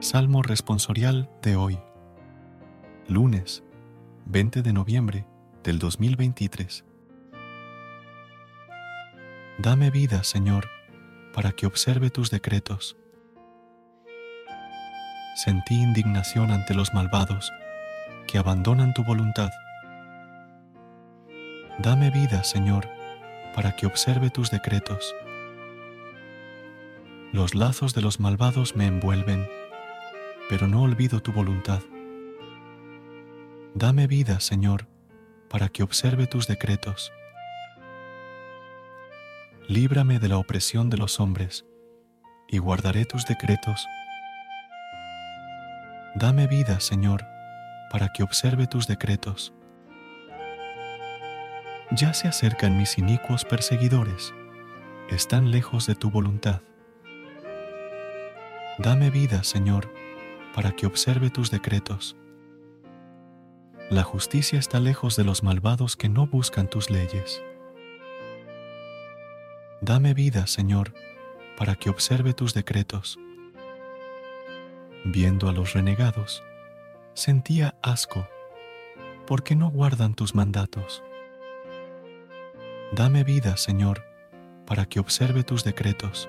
Salmo responsorial de hoy, lunes 20 de noviembre del 2023. Dame vida, Señor, para que observe tus decretos. Sentí indignación ante los malvados que abandonan tu voluntad. Dame vida, Señor, para que observe tus decretos. Los lazos de los malvados me envuelven pero no olvido tu voluntad. Dame vida, Señor, para que observe tus decretos. Líbrame de la opresión de los hombres, y guardaré tus decretos. Dame vida, Señor, para que observe tus decretos. Ya se acercan mis inicuos perseguidores, están lejos de tu voluntad. Dame vida, Señor, para que observe tus decretos. La justicia está lejos de los malvados que no buscan tus leyes. Dame vida, Señor, para que observe tus decretos. Viendo a los renegados, sentía asco, porque no guardan tus mandatos. Dame vida, Señor, para que observe tus decretos.